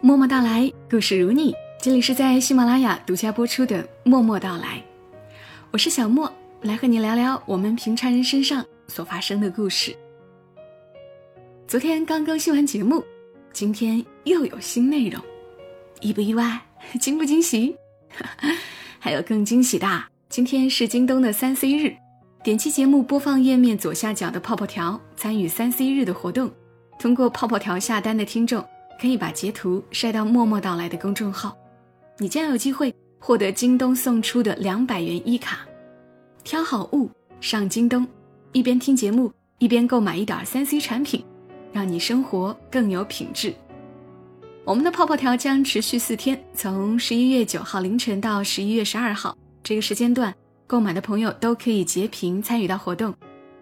默默到来，故事如你。这里是在喜马拉雅独家播出的《默默到来》，我是小莫，来和你聊聊我们平常人身上所发生的故事。昨天刚更新完节目，今天又有新内容，意不意外？惊不惊喜？还有更惊喜的！今天是京东的三 C 日，点击节目播放页面左下角的泡泡条，参与三 C 日的活动。通过泡泡条下单的听众，可以把截图晒到“默默到来”的公众号，你将有机会获得京东送出的两百元一卡。挑好物上京东，一边听节目一边购买一点三 C 产品，让你生活更有品质。我们的泡泡条将持续四天，从十一月九号凌晨到十一月十二号这个时间段，购买的朋友都可以截屏参与到活动。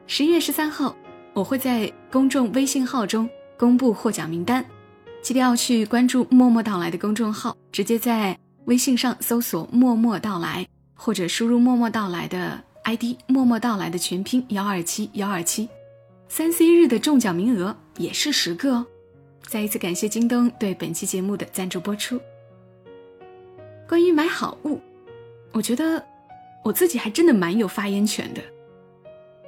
十一月十三号，我会在公众微信号中公布获奖名单，记得要去关注“默默到来”的公众号，直接在微信上搜索“默默到来”或者输入“默默到来”的 ID“ 默默到来”的全拼幺二七幺二七，三 C 日的中奖名额也是十个哦。再一次感谢京东对本期节目的赞助播出。关于买好物，我觉得我自己还真的蛮有发言权的。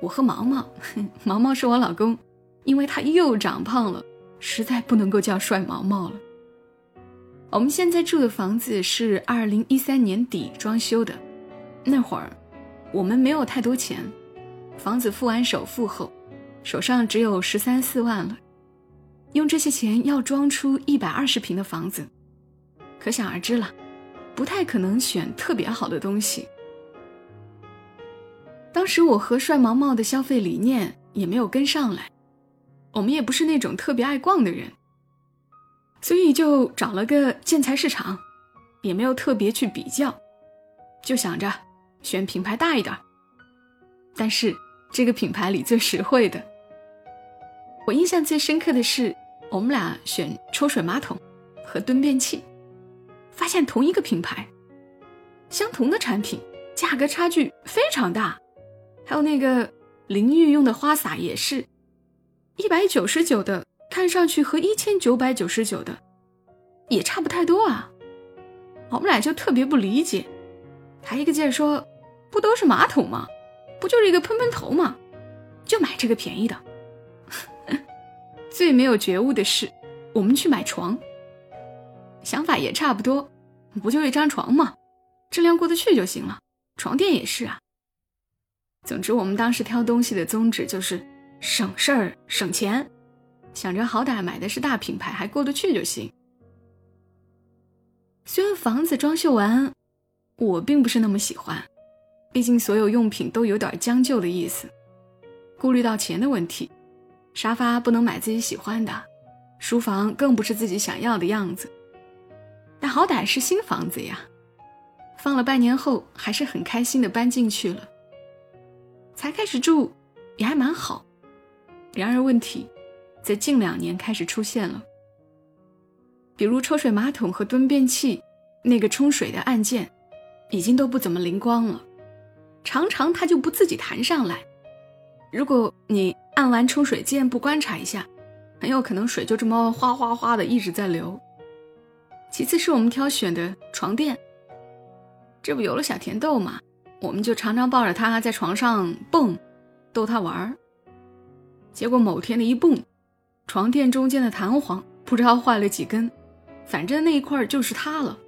我和毛毛，毛毛是我老公，因为他又长胖了，实在不能够叫帅毛毛了。我们现在住的房子是二零一三年底装修的，那会儿我们没有太多钱，房子付完首付后，手上只有十三四万了。用这些钱要装出一百二十平的房子，可想而知了，不太可能选特别好的东西。当时我和帅毛毛的消费理念也没有跟上来，我们也不是那种特别爱逛的人，所以就找了个建材市场，也没有特别去比较，就想着选品牌大一点，但是这个品牌里最实惠的。我印象最深刻的是。我们俩选抽水马桶和蹲便器，发现同一个品牌，相同的产品，价格差距非常大。还有那个淋浴用的花洒也是，一百九十九的看上去和一千九百九十九的也差不太多啊。我们俩就特别不理解，他一个劲儿说：“不都是马桶吗？不就是一个喷喷头吗？就买这个便宜的。”最没有觉悟的是，我们去买床，想法也差不多，不就一张床吗？质量过得去就行了。床垫也是啊。总之，我们当时挑东西的宗旨就是省事儿、省钱，想着好歹买的是大品牌，还过得去就行。虽然房子装修完，我并不是那么喜欢，毕竟所有用品都有点将就的意思，顾虑到钱的问题。沙发不能买自己喜欢的，书房更不是自己想要的样子。但好歹是新房子呀，放了半年后还是很开心的搬进去了。才开始住也还蛮好，然而问题在近两年开始出现了，比如抽水马桶和蹲便器那个冲水的按键已经都不怎么灵光了，常常它就不自己弹上来。如果你按完冲水键不观察一下，很有可能水就这么哗哗哗的一直在流。其次是我们挑选的床垫，这不有了小甜豆嘛，我们就常常抱着它在床上蹦，逗它玩儿。结果某天的一蹦，床垫中间的弹簧不知道坏了几根，反正那一块就是塌了。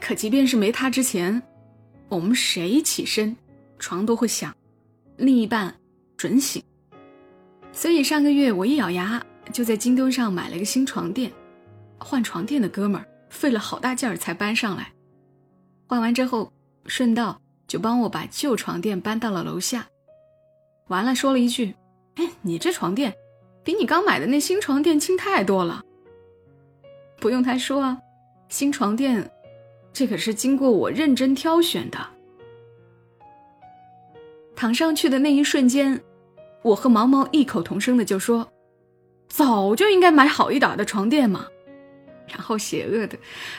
可即便是没塌之前，我们谁起身，床都会响，另一半。准醒，所以上个月我一咬牙就在京东上买了个新床垫。换床垫的哥们儿费了好大劲儿才搬上来，换完之后顺道就帮我把旧床垫搬到了楼下。完了说了一句：“哎，你这床垫比你刚买的那新床垫轻太多了。”不用他说啊，新床垫这可是经过我认真挑选的。躺上去的那一瞬间。我和毛毛异口同声的就说：“早就应该买好一点的床垫嘛。”然后邪恶的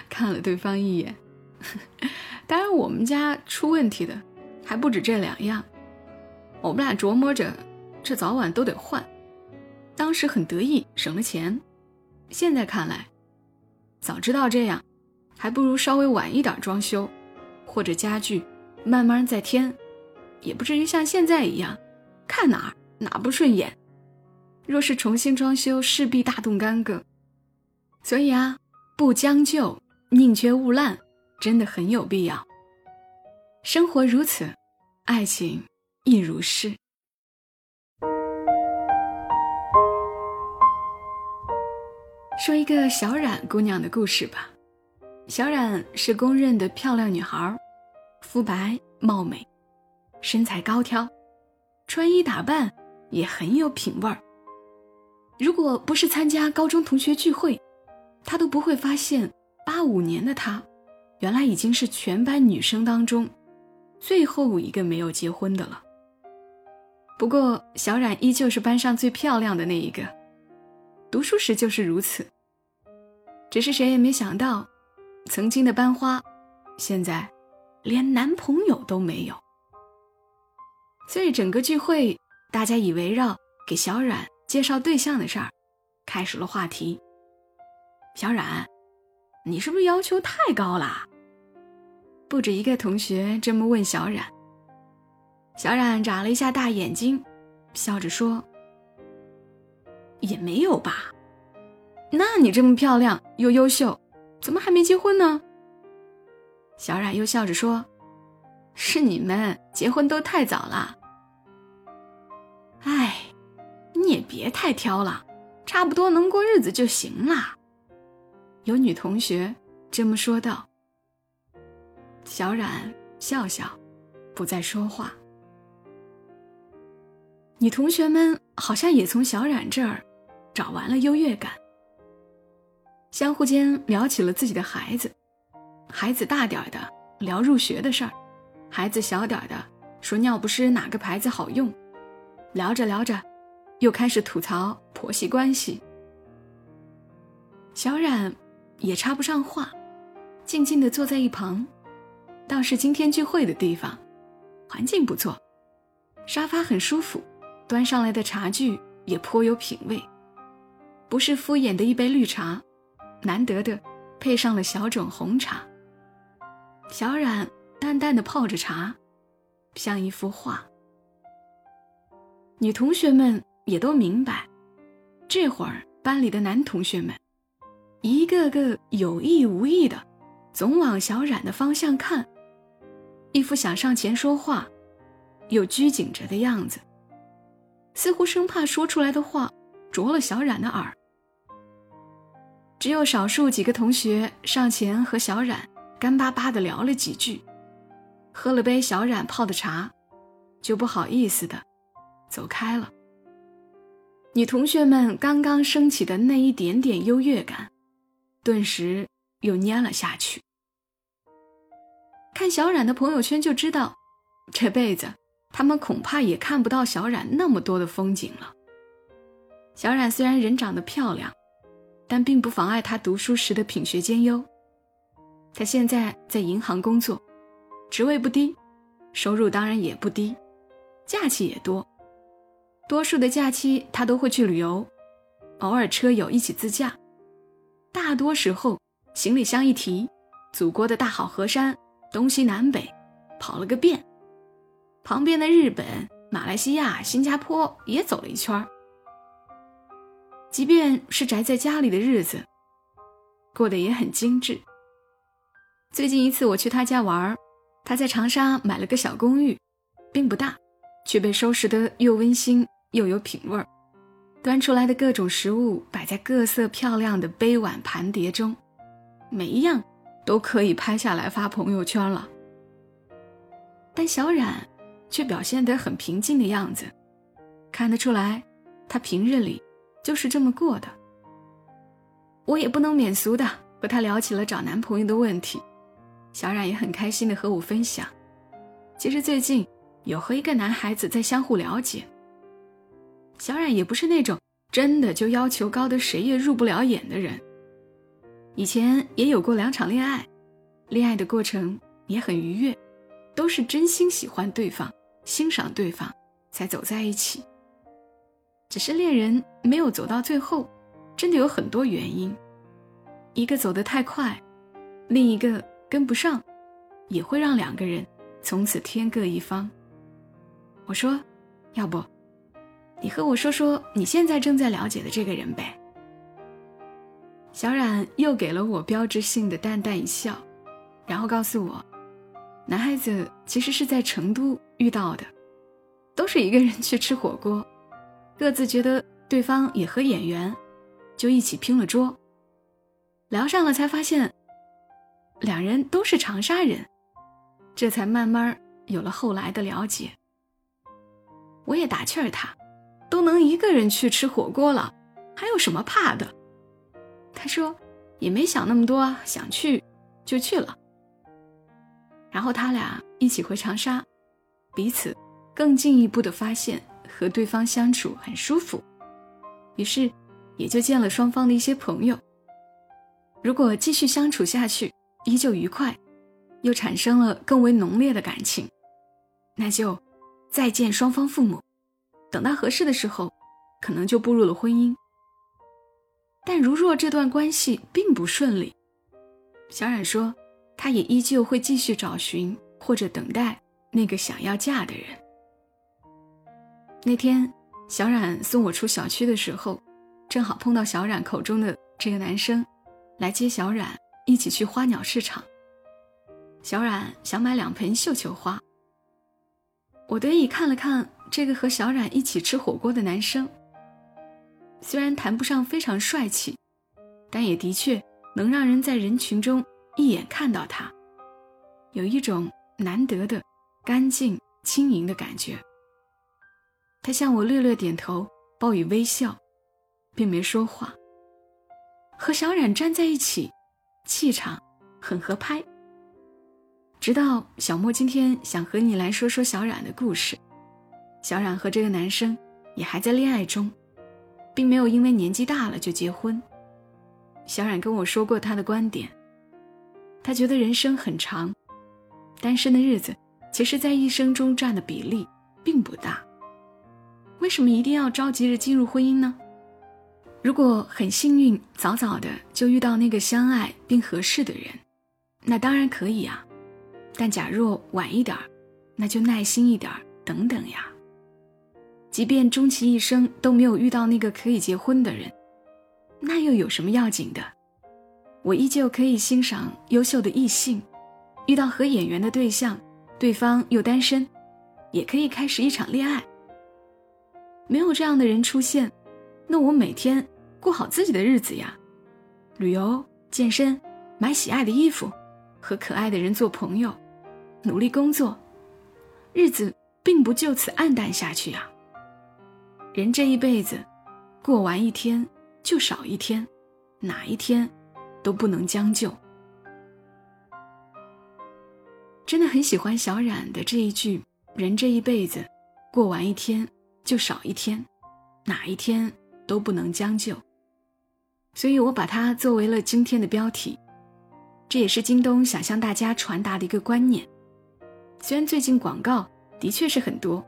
看了对方一眼。当然，我们家出问题的还不止这两样。我们俩琢磨着，这早晚都得换。当时很得意，省了钱。现在看来，早知道这样，还不如稍微晚一点装修，或者家具慢慢再添，也不至于像现在一样，看哪儿哪不顺眼。若是重新装修，势必大动干戈。所以啊，不将就，宁缺毋滥，真的很有必要。生活如此，爱情亦如是。说一个小冉姑娘的故事吧。小冉是公认的漂亮女孩，肤白貌美，身材高挑，穿衣打扮也很有品味儿。如果不是参加高中同学聚会，她都不会发现八五年的她，原来已经是全班女生当中最后一个没有结婚的了。不过，小冉依旧是班上最漂亮的那一个。读书时就是如此，只是谁也没想到，曾经的班花，现在连男朋友都没有。所以整个聚会，大家以围绕给小冉介绍对象的事儿，开始了话题。小冉，你是不是要求太高了？不止一个同学这么问小冉。小冉眨了一下大眼睛，笑着说。也没有吧，那你这么漂亮又优秀，怎么还没结婚呢？小冉又笑着说：“是你们结婚都太早了。”哎，你也别太挑了，差不多能过日子就行了。有女同学这么说道。小冉笑笑，不再说话。女同学们好像也从小冉这儿。找完了优越感，相互间聊起了自己的孩子，孩子大点的聊入学的事儿，孩子小点的说尿不湿哪个牌子好用，聊着聊着，又开始吐槽婆媳关系。小冉也插不上话，静静的坐在一旁。倒是今天聚会的地方，环境不错，沙发很舒服，端上来的茶具也颇有品味。不是敷衍的一杯绿茶，难得的配上了小种红茶。小冉淡淡的泡着茶，像一幅画。女同学们也都明白，这会儿班里的男同学们，一个个有意无意的，总往小冉的方向看，一副想上前说话，又拘谨着的样子，似乎生怕说出来的话啄了小冉的耳。只有少数几个同学上前和小冉干巴巴的聊了几句，喝了杯小冉泡的茶，就不好意思的走开了。女同学们刚刚升起的那一点点优越感，顿时又蔫了下去。看小冉的朋友圈就知道，这辈子他们恐怕也看不到小冉那么多的风景了。小冉虽然人长得漂亮。但并不妨碍她读书时的品学兼优。她现在在银行工作，职位不低，收入当然也不低，假期也多。多数的假期她都会去旅游，偶尔车友一起自驾。大多时候行李箱一提，祖国的大好河山东西南北跑了个遍，旁边的日本、马来西亚、新加坡也走了一圈儿。即便是宅在家里的日子，过得也很精致。最近一次我去他家玩，他在长沙买了个小公寓，并不大，却被收拾得又温馨又有品味儿。端出来的各种食物摆在各色漂亮的杯碗盘碟中，每一样都可以拍下来发朋友圈了。但小冉却表现得很平静的样子，看得出来，他平日里。就是这么过的。我也不能免俗的和她聊起了找男朋友的问题，小冉也很开心的和我分享。其实最近有和一个男孩子在相互了解。小冉也不是那种真的就要求高的谁也入不了眼的人。以前也有过两场恋爱，恋爱的过程也很愉悦，都是真心喜欢对方、欣赏对方才走在一起。只是恋人没有走到最后，真的有很多原因。一个走得太快，另一个跟不上，也会让两个人从此天各一方。我说，要不，你和我说说你现在正在了解的这个人呗。小冉又给了我标志性的淡淡一笑，然后告诉我，男孩子其实是在成都遇到的，都是一个人去吃火锅，各自觉得对方也合眼缘，就一起拼了桌。聊上了才发现，两人都是长沙人，这才慢慢有了后来的了解。我也打趣儿他，都能一个人去吃火锅了，还有什么怕的？他说：“也没想那么多啊，想去就去了。”然后他俩一起回长沙，彼此更进一步的发现和对方相处很舒服，于是也就见了双方的一些朋友。如果继续相处下去依旧愉快，又产生了更为浓烈的感情，那就再见双方父母，等到合适的时候，可能就步入了婚姻。但如若这段关系并不顺利，小冉说，她也依旧会继续找寻或者等待那个想要嫁的人。那天，小冉送我出小区的时候，正好碰到小冉口中的这个男生，来接小冉一起去花鸟市场。小冉想买两盆绣球花。我得意看了看这个和小冉一起吃火锅的男生。虽然谈不上非常帅气，但也的确能让人在人群中一眼看到他，有一种难得的干净轻盈的感觉。他向我略略点头，报以微笑，并没说话。和小冉站在一起，气场很合拍。直到小莫今天想和你来说说小冉的故事，小冉和这个男生也还在恋爱中。并没有因为年纪大了就结婚。小冉跟我说过他的观点，他觉得人生很长，单身的日子其实在一生中占的比例并不大。为什么一定要着急着进入婚姻呢？如果很幸运，早早的就遇到那个相爱并合适的人，那当然可以啊。但假若晚一点那就耐心一点等等呀。即便终其一生都没有遇到那个可以结婚的人，那又有什么要紧的？我依旧可以欣赏优秀的异性，遇到合眼缘的对象，对方又单身，也可以开始一场恋爱。没有这样的人出现，那我每天过好自己的日子呀，旅游、健身、买喜爱的衣服，和可爱的人做朋友，努力工作，日子并不就此黯淡下去呀。人这一辈子，过完一天就少一天，哪一天都不能将就。真的很喜欢小冉的这一句：“人这一辈子，过完一天就少一天，哪一天都不能将就。”所以我把它作为了今天的标题。这也是京东想向大家传达的一个观念。虽然最近广告的确是很多，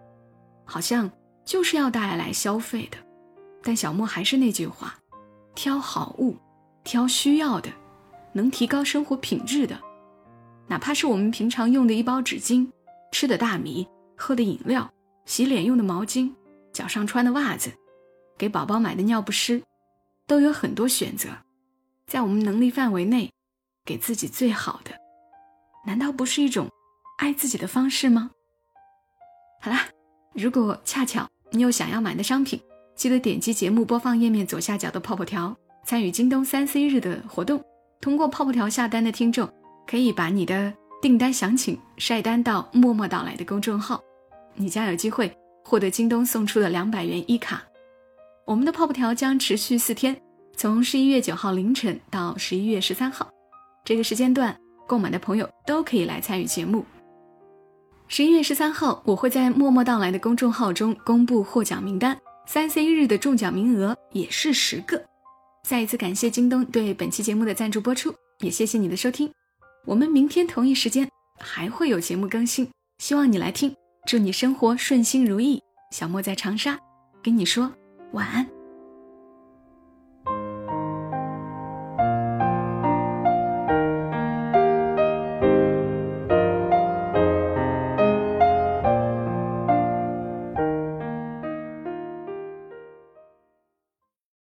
好像。就是要带来消费的，但小莫还是那句话：挑好物，挑需要的，能提高生活品质的，哪怕是我们平常用的一包纸巾、吃的大米、喝的饮料、洗脸用的毛巾、脚上穿的袜子、给宝宝买的尿不湿，都有很多选择，在我们能力范围内，给自己最好的，难道不是一种爱自己的方式吗？好啦。如果恰巧你有想要买的商品，记得点击节目播放页面左下角的泡泡条，参与京东三 C 日的活动。通过泡泡条下单的听众，可以把你的订单详情晒单到“默默到来”的公众号，你将有机会获得京东送出的两百元一卡。我们的泡泡条将持续四天，从十一月九号凌晨到十一月十三号，这个时间段购买的朋友都可以来参与节目。十一月十三号，我会在“默默到来”的公众号中公布获奖名单，三 C 日的中奖名额也是十个。再一次感谢京东对本期节目的赞助播出，也谢谢你的收听。我们明天同一时间还会有节目更新，希望你来听。祝你生活顺心如意。小莫在长沙，跟你说晚安。